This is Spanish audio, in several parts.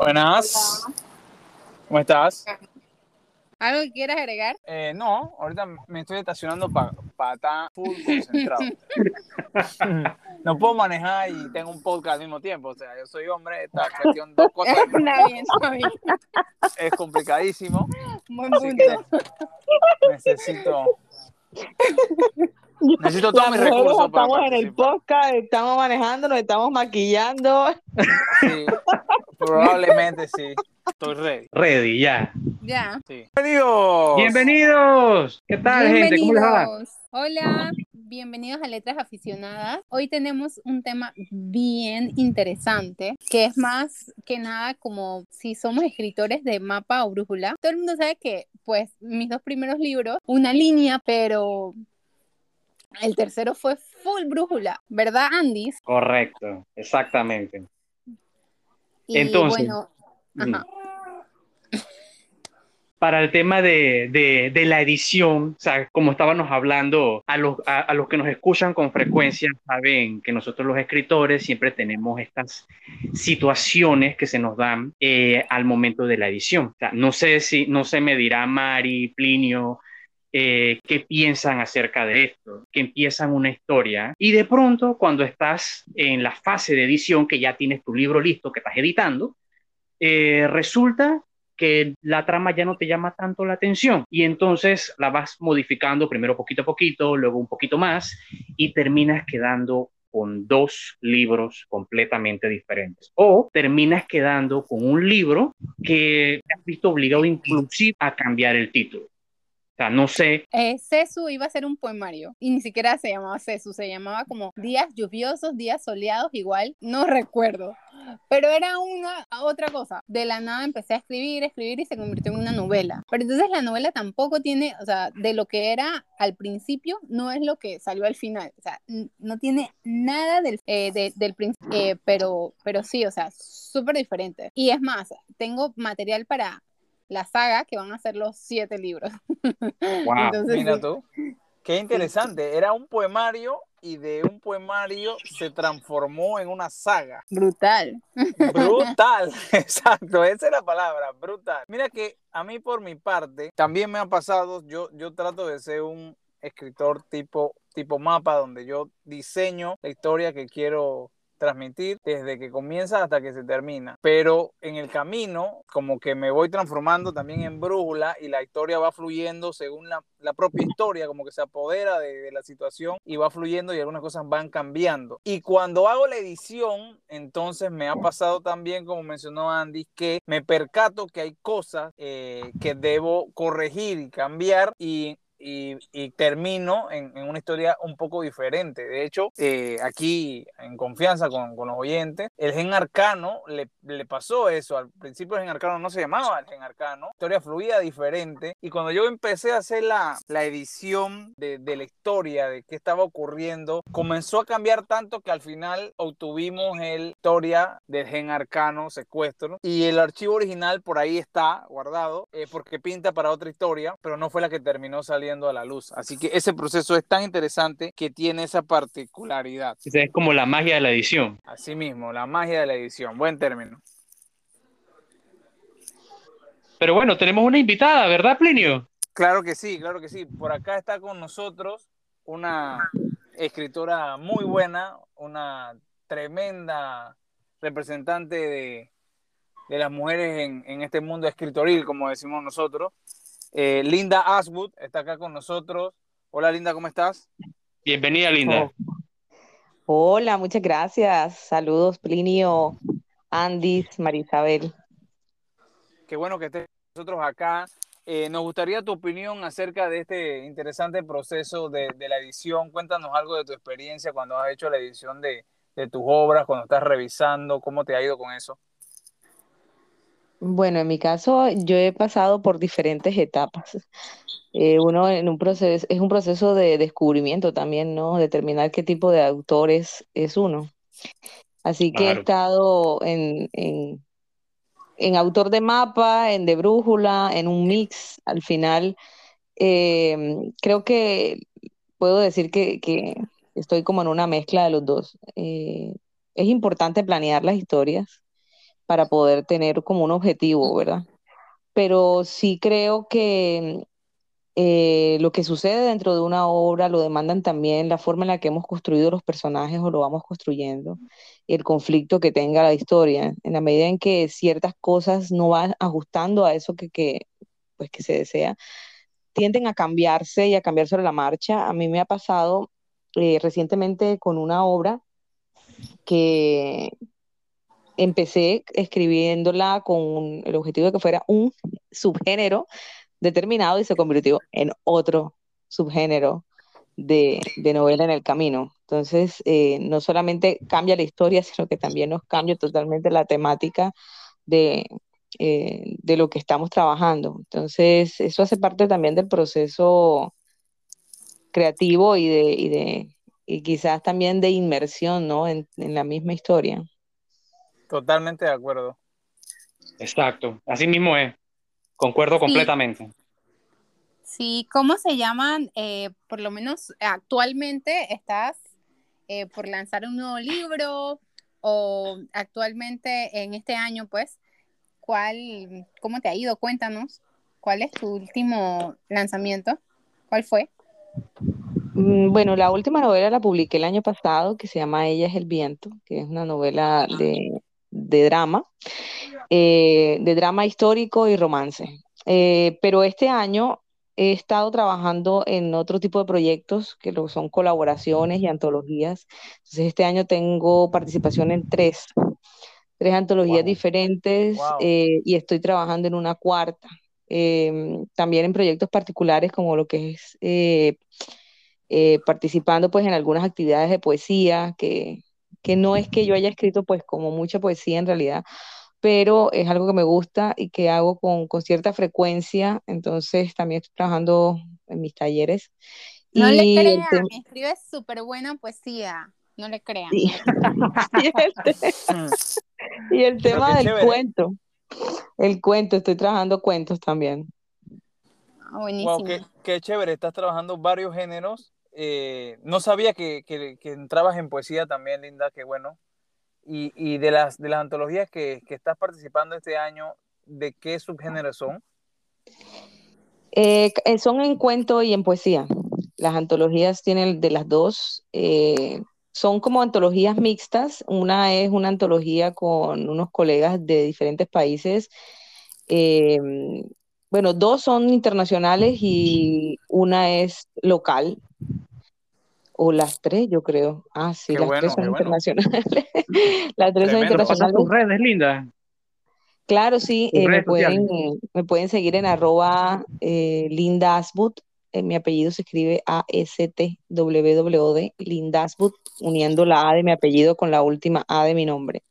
Buenas. ¿Cómo estás? ¿Algo que quieras agregar? Eh, no, ahorita me estoy estacionando para estar full concentrado. no puedo manejar y tengo un podcast al mismo tiempo. O sea, yo soy hombre, esta cuestión, dos cosas. Está bien, está bien. Es complicadísimo. Buen punto. necesito. Necesito todos mis recursos para estamos en el podcast, estamos manejando, nos estamos maquillando. Sí, probablemente sí. Estoy ready. Ready, ya. Ya. Sí. Bienvenidos. Bienvenidos. ¿Qué tal, gente? ¿Cómo les va? Hola, bienvenidos a Letras Aficionadas. Hoy tenemos un tema bien interesante, que es más que nada como si somos escritores de mapa o brújula. Todo el mundo sabe que, pues, mis dos primeros libros, una línea, pero el tercero fue full brújula, ¿verdad, Andy? Correcto, exactamente. Y Entonces, bueno, ajá. Para el tema de, de- de la edición, o sea, como estábamos hablando, a los, a, a los que nos escuchan con frecuencia saben que nosotros los escritores siempre tenemos estas situaciones que se nos dan eh, al momento de la edición. O sea, no sé si, no se me dirá Mari, Plinio, eh, qué piensan acerca de esto, que empiezan una historia y de pronto cuando estás en la fase de edición, que ya tienes tu libro listo, que estás editando, eh, resulta que la trama ya no te llama tanto la atención y entonces la vas modificando primero poquito a poquito, luego un poquito más y terminas quedando con dos libros completamente diferentes o terminas quedando con un libro que te has visto obligado inclusive a cambiar el título. No sé, Eh, Cesu iba a ser un poemario y ni siquiera se llamaba Cesu, se llamaba como días lluviosos, días soleados, igual, no recuerdo. Pero era una otra cosa. De la nada empecé a escribir, escribir y se convirtió en una novela. Pero entonces la novela tampoco tiene, o sea, de lo que era al principio, no es lo que salió al final. O sea, no tiene nada del, eh, de- del principio, eh, pero, pero sí, o sea, súper diferente. Y es más, tengo material para la saga que van a ser los siete libros. Wow. Entonces, Mira sí. tú. Qué interesante. Era un poemario y de un poemario se transformó en una saga. Brutal. Brutal, exacto, esa es la palabra, brutal. Mira que a mí por mi parte también me ha pasado, yo, yo trato de ser un escritor tipo, tipo mapa donde yo diseño la historia que quiero transmitir desde que comienza hasta que se termina. Pero en el camino, como que me voy transformando también en brújula y la historia va fluyendo según la, propia historia, como que se apodera de, de la situación y va fluyendo y algunas cosas van cambiando. Y cuando hago la edición, entonces me ha pasado también, como mencionó Andy, que me percato que hay cosas eh, que debo corregir y cambiar y y, y termino en, en, una historia un poco diferente. De hecho, eh, aquí en confianza con, con, los oyentes, el gen arcano le, le, pasó eso. Al principio el gen arcano no se llamaba el gen arcano, historia fluida diferente. Y cuando yo empecé a hacer la, la edición de, de, la historia, de qué estaba ocurriendo, comenzó a cambiar tanto que al final obtuvimos el historia del gen arcano secuestro. Y el archivo original por ahí está guardado, eh, porque pinta para otra historia, pero no fue la que terminó saliendo a la luz. Así que ese proceso es tan interesante que tiene esa particularidad. Es como la magia de la edición. Así mismo, la magia de la edición. Buen término. Pero bueno, tenemos una invitada, ¿verdad, Plinio? Claro que sí, claro que sí. Por acá está con nosotros una escritora muy buena, una tremenda representante de, de las mujeres en, en, este mundo escritoril, como decimos nosotros. Eh, Linda Aswood está acá con nosotros. Hola Linda, ¿cómo estás? Bienvenida Linda. Oh. Hola, muchas gracias. Saludos Plinio, Andy, Marisabel. Qué bueno que estés con nosotros acá. Eh, nos gustaría tu opinión acerca de este interesante proceso de, de, la edición. Cuéntanos algo de tu experiencia cuando has hecho la edición de, de tus obras, cuando estás revisando, cómo te ha ido con eso. Bueno, en mi caso yo he pasado por diferentes etapas. Eh, uno en un proceso, es un proceso de descubrimiento también, ¿no? Determinar qué tipo de autores es uno. Así que claro. he estado en, en, en, autor de mapa, en de brújula, en un mix. Al final, eh, creo que puedo decir que, que, estoy como en una mezcla de los dos. Eh, es importante planear las historias para poder tener como un objetivo, ¿verdad? Pero sí creo que eh, lo que sucede dentro de una obra lo demandan también la forma en la que hemos construido los personajes o lo vamos construyendo, el conflicto que tenga la historia, en la medida en que ciertas cosas no van ajustando a eso que, que, pues, que se desea, tienden a cambiarse y a cambiar sobre la marcha. A mí me ha pasado eh, recientemente con una obra que empecé escribiéndola con el objetivo de que fuera un subgénero determinado y se convirtió en otro subgénero de, novela en el camino. Entonces, eh, no solamente cambia la historia, sino que también nos cambia totalmente la temática de, eh, de lo que estamos trabajando. Entonces, eso hace parte también del proceso creativo y de, y de y quizás también de inmersión, ¿no? En, en la misma historia. Totalmente de acuerdo. Exacto, así mismo es. Concuerdo completamente. Sí, ¿cómo se llaman? Eh, por lo menos actualmente estás eh, por lanzar un nuevo libro o actualmente en este año, pues, ¿cuál, cómo te ha ido? Cuéntanos, ¿cuál es tu último lanzamiento? ¿Cuál fue? Mm, bueno, la última novela la publiqué el año pasado, que se llama Ella es el viento, que es una novela de, de drama. Eh, de drama histórico y romance. Eh, pero este año he estado trabajando en otro tipo de proyectos que son colaboraciones y antologías. Entonces este año tengo participación en tres, tres antologías diferentes eh, y estoy trabajando en una cuarta. Em, también en proyectos particulares como lo que es participando pues en algunas actividades de poesía que, que no es que yo haya escrito pues como mucha poesía en realidad, pero es algo que me gusta y que hago con, cierta frecuencia, entonces también estoy trabajando en mis talleres. No le crean, escribe súper buena poesía, no le crean. y, el, tema del cuento, el cuento, estoy trabajando cuentos también. Ah, buenísimo. qué, chévere, estás trabajando varios géneros. Eh, no sabía que, que, que entrabas en poesía también, Linda, qué bueno. Y, de, las, de las antologías que, estás participando este año, ¿de qué subgénero son? Eh, eh, son en cuento y en poesía. Las antologías tienen de las dos. Eh, son como antologías mixtas. Una es una antología con unos colegas de diferentes países. Bueno, dos son internacionales y una es local o las tres, yo creo. Ah, sí, las tres son internacionales. las tres son internacionales. tus redes, Linda? Claro, sí, eh, me, pueden, me, pueden, seguir en arroba eh, Linda Asbut. Eh, mi apellido se escribe A-S-T-W-W-D, Linda Asbut, uniendo la A de mi apellido con la última A de mi nombre.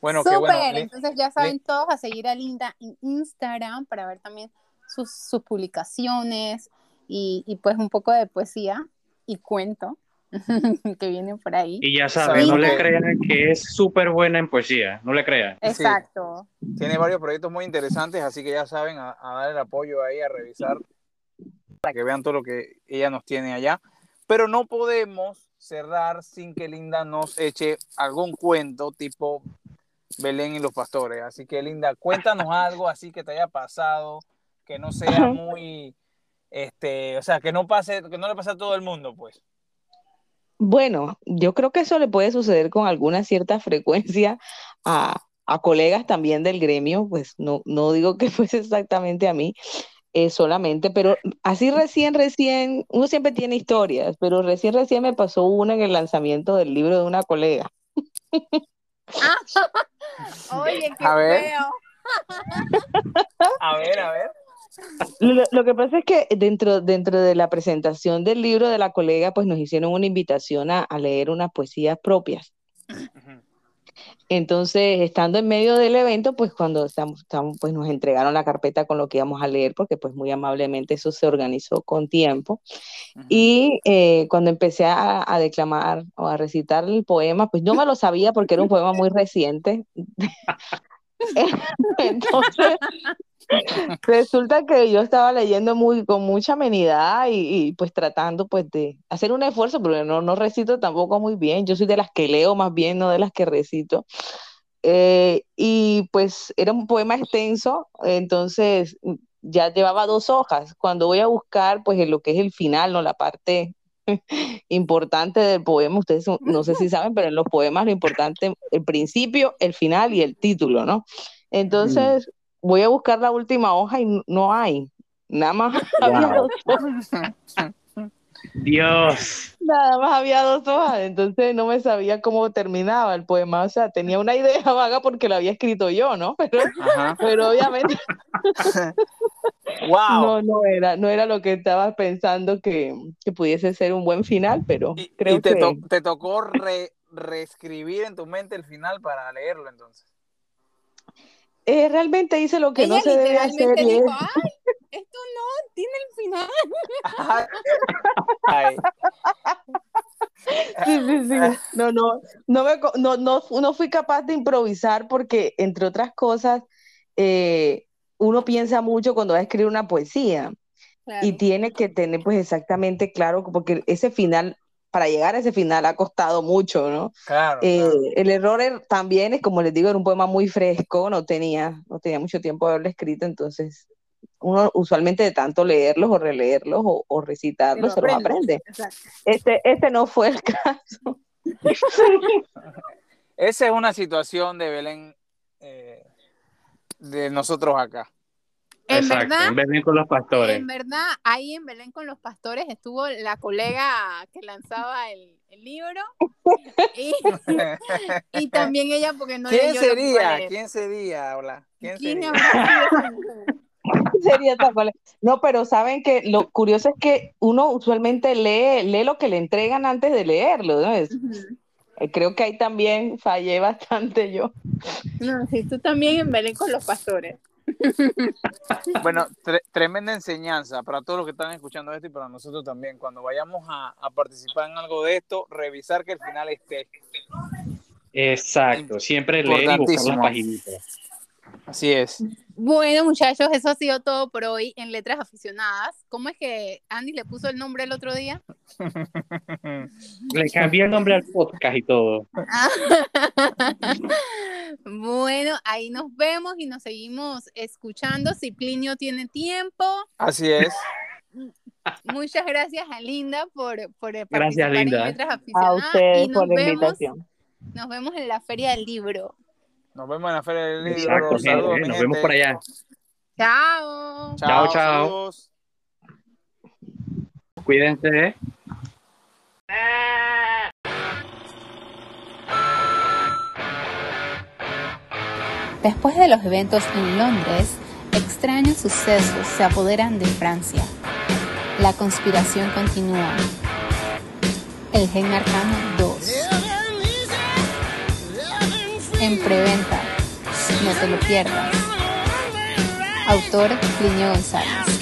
Bueno, qué bueno. Entonces ya saben todos a seguir a Linda en Instagram para ver también sus, sus publicaciones, y, pues un poco de poesía y cuento que vienen por ahí. Y ya saben, no le crean que es súper buena en poesía, no le crean. Exacto. Tiene varios proyectos muy interesantes, así que ya saben, a, dar el apoyo ahí, a revisar, para que vean todo lo que ella nos tiene allá. Pero no podemos cerrar sin que Linda nos eche algún cuento tipo Belén y los pastores. Así que Linda, cuéntanos algo así que te haya pasado, que no sea muy este, o sea, que no pase, que no le pase a todo el mundo, pues. Bueno, yo creo que eso le puede suceder con alguna cierta frecuencia a, colegas también del gremio, pues no, no digo que fuese exactamente a mí, eh, solamente, pero así recién, recién, uno siempre tiene historias, pero recién, recién me pasó una en el lanzamiento del libro de una colega. Oye, qué a feo. a ver, a ver. Lo, que pasa es que dentro, dentro de la presentación del libro de la colega, pues nos hicieron una invitación a, leer unas poesías propias. Entonces, estando en medio del evento, pues cuando estamos, pues nos entregaron la carpeta con lo que íbamos a leer, porque pues muy amablemente eso se organizó con tiempo. Y eh, cuando empecé a, a, declamar o a recitar el poema, pues yo me lo sabía porque era un poema muy reciente. Entonces, resulta que yo estaba leyendo muy, con mucha amenidad y, pues tratando pues de hacer un esfuerzo, pero no, no recito tampoco muy bien. Yo soy de las que leo más bien, no de las que recito. Eh, y pues era un poema extenso, entonces ya llevaba dos hojas. Cuando voy a buscar, pues en lo que es el final, no la parte importante del poema, ustedes no sé si saben, pero en los poemas lo importante, el principio, el final y el título, ¿no? Entonces voy a buscar la última hoja y no hay, nada más había dos hojas. Dios. Nada más había dos hojas, entonces no me sabía cómo terminaba el poema, o sea, tenía una idea vaga porque lo había escrito yo, ¿no? Pero, pero obviamente wow. no, no era, no era lo que estaba pensando que, que pudiese ser un buen final, pero Y, creo y te, que to- te tocó re- reescribir en tu mente el final para leerlo entonces. eh, realmente hice lo que Ella no se debe hacer dijo, ay, esto no tiene el final. Ay, Sí, sí, sí. No, no, no, me, no, no, no fui capaz de improvisar porque, entre otras cosas, eh, uno piensa mucho cuando va a escribir una poesía Claro. y tiene que tener pues exactamente claro, porque ese final, para llegar a ese final ha costado mucho, ¿no? claro, Eh, claro. el error er- también es, como les digo, era un poema muy fresco, no tenía, no tenía mucho tiempo de haberlo escrito, entonces uno usualmente de tanto leerlos o releerlos o, o recitarlos se los aprende. Exacto. Este, este no fue el caso. Esa es una situación de Belén eh, de nosotros acá. En Exacto, verdad, en Belén con los pastores. En verdad, ahí en Belén con los pastores estuvo la colega que lanzaba el, el libro y, y también ella porque no ¿Quién sería? ¿Quién sería? Hola. ¿Quién, ¿Quién sería? Sería tal cual. No, pero saben que lo curioso es que uno usualmente lee, lee lo que le entregan antes de leerlo, ¿no? Es- creo que ahí también fallé bastante yo. No, sí, tú también en Belén con los pastores. Bueno, tre- tremenda enseñanza para todos los que están escuchando esto y para nosotros también. Cuando vayamos a, a participar en algo de esto, revisar que el final esté. Exacto, siempre leer y buscar las Importantísimo. paginitas. Así es. Bueno, muchachos, eso ha sido todo por hoy en Letras Aficionadas. ¿Cómo es que Andy le puso el nombre el otro día? Le cambié el nombre al podcast y todo. bueno, ahí nos vemos y nos seguimos escuchando. Si Plinio tiene tiempo. Así es. Muchas gracias a Linda por, por participar Gracias, Linda. en Letras A Aficionadas. ustedes y nos por la vemos, invitación. nos vemos en la Feria del Libro. Nos vemos en la Feria del Libro. Exacto, Saludos, nos gente. vemos por allá. Chao. Chao, chao. saludos. Cuídense. ¿eh? Después de los eventos en Londres, extraños sucesos se apoderan de Francia. La conspiración continúa. El Gen Arcano En preventa. No te lo pierdas. Autor Plinio González.